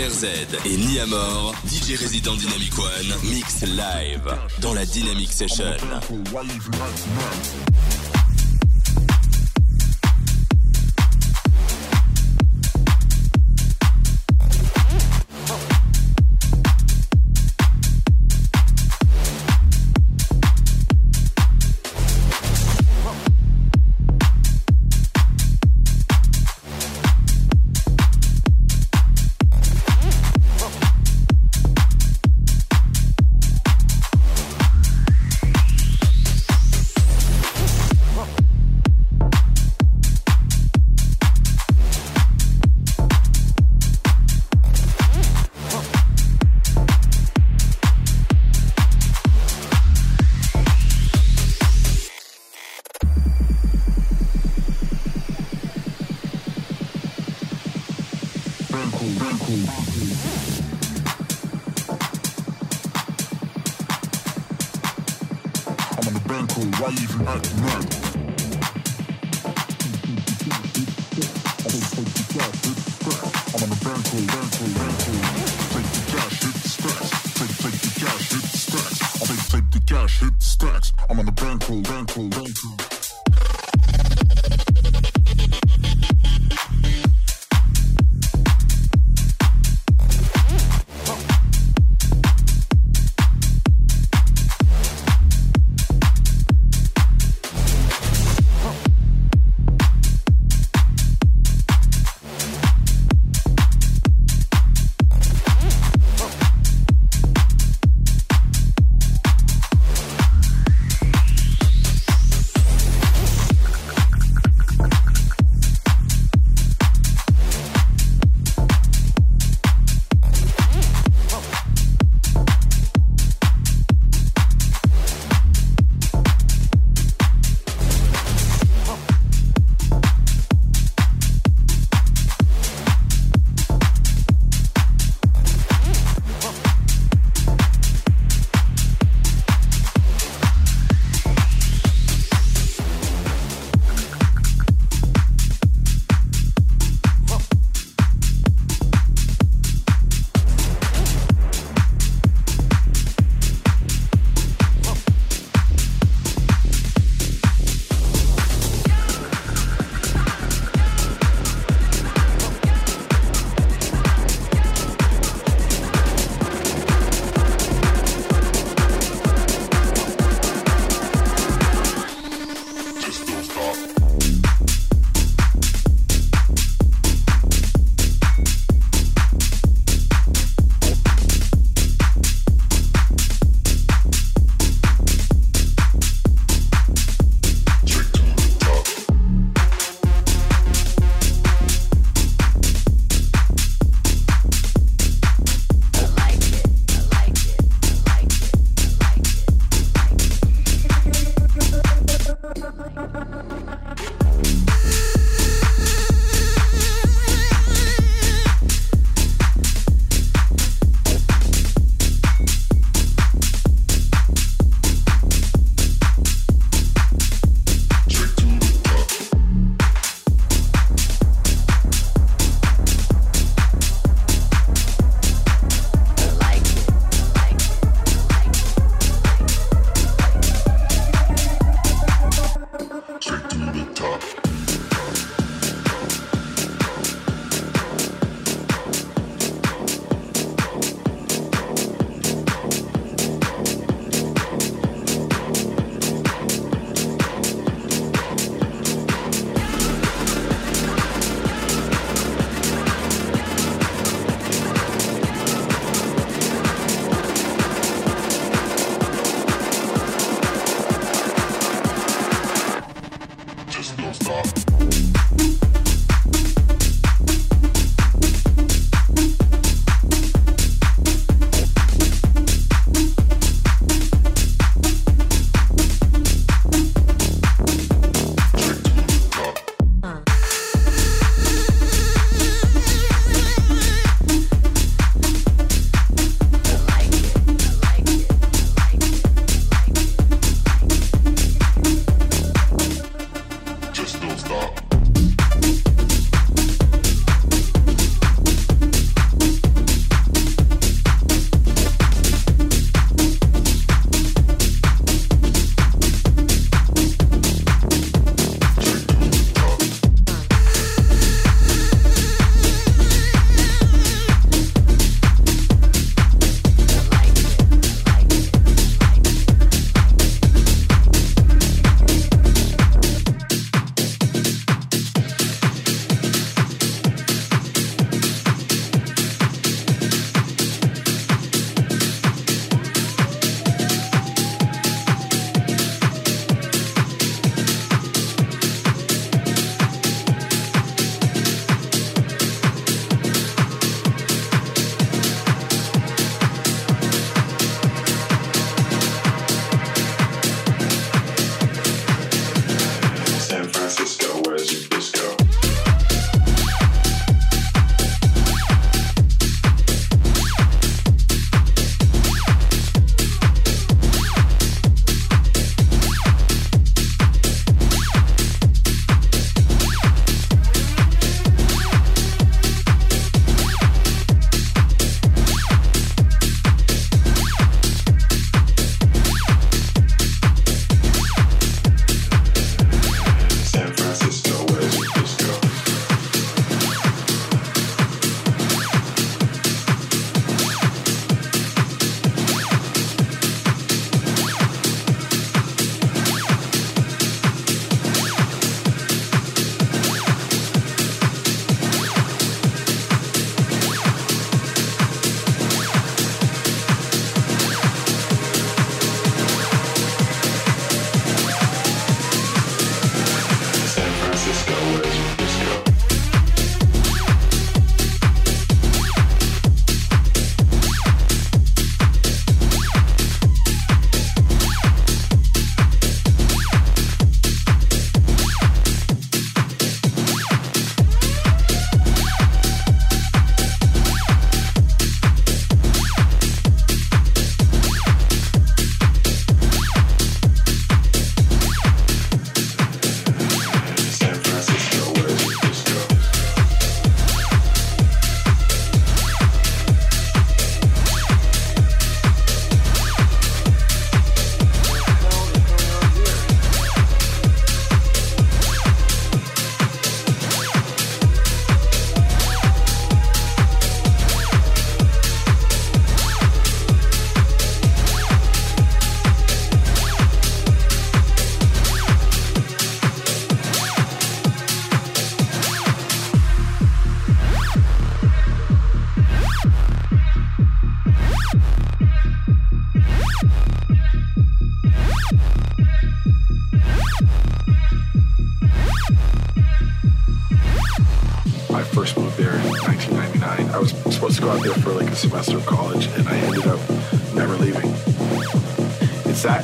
Et Niamor, DJ résident Dynamic One, mix live dans la Dynamic Session. Earth.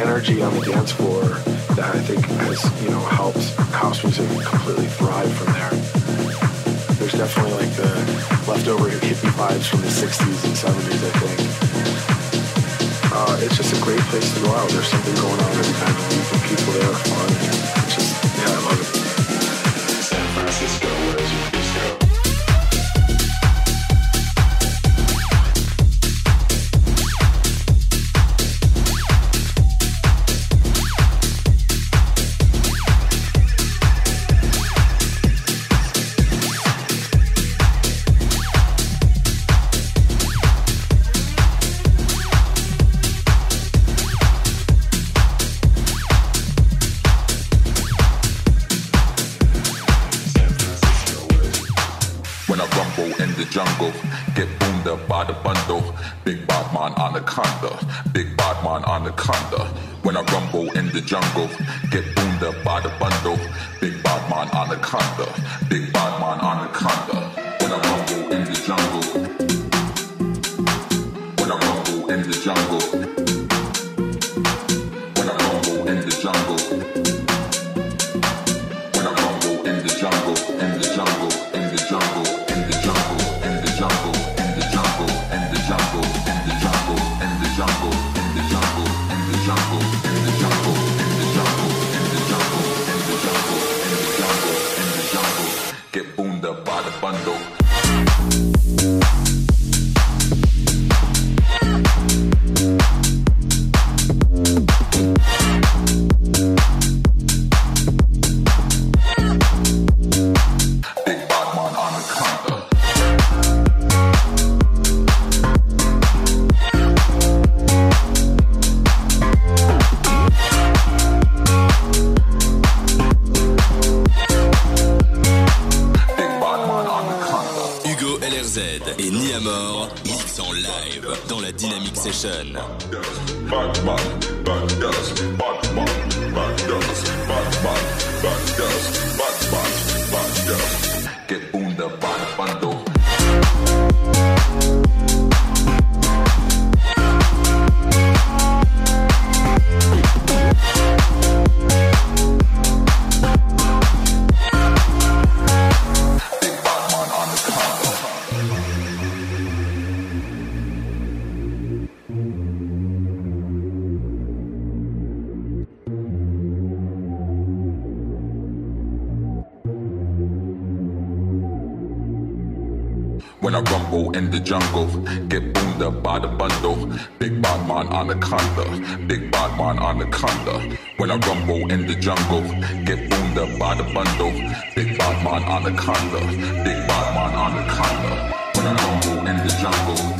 Energy on the dance floor that I think has, you know, helped house music completely thrive from there. There's definitely like the leftover hippie vibes from the 60s and 70s, I think. Uh, it's just a great place to go out. There's something going on every time you meet people there, fun. Big Batman Anaconda, Big Batman Anaconda. When I rumble in the jungle, get boomed up by the bundle. Big Batman Anaconda, Big Batman Anaconda. when I rumble in the jungle. Get boomed up by the bundle. Big bad man anaconda. Big bad man anaconda. When I rumble in the jungle. Get boomed up by the bundle. Big bad man anaconda. Big bad man anaconda. When I rumble in the jungle.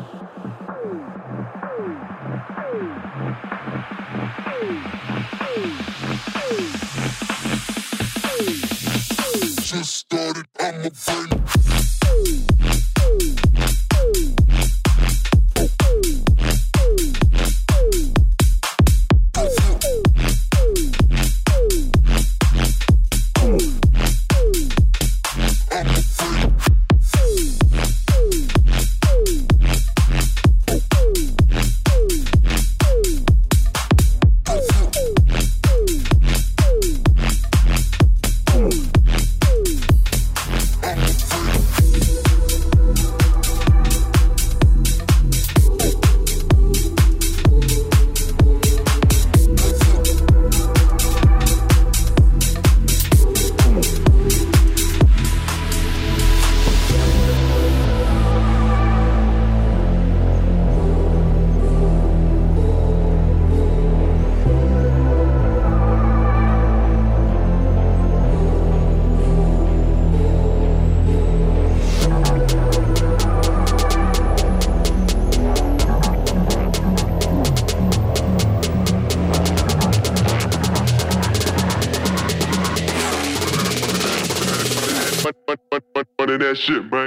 shit, bro.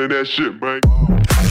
of that shit, man.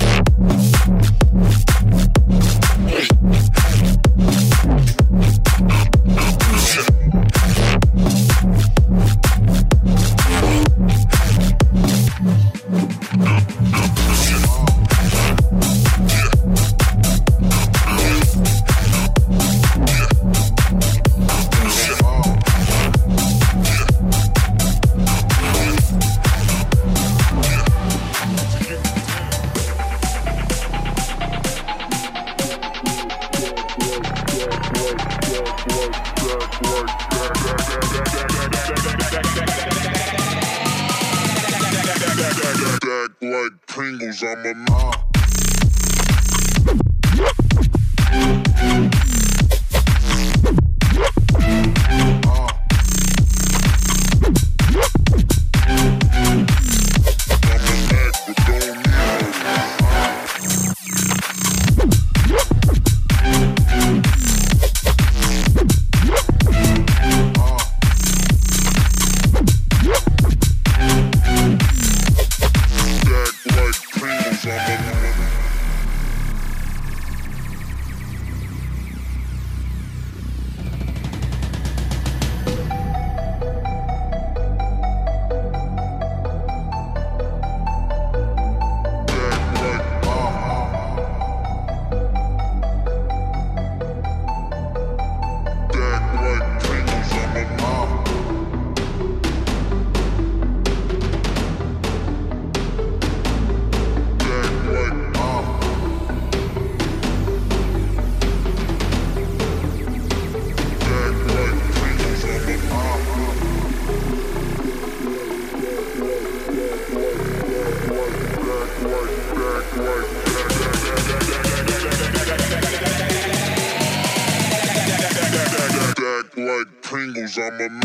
I'm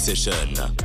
Session.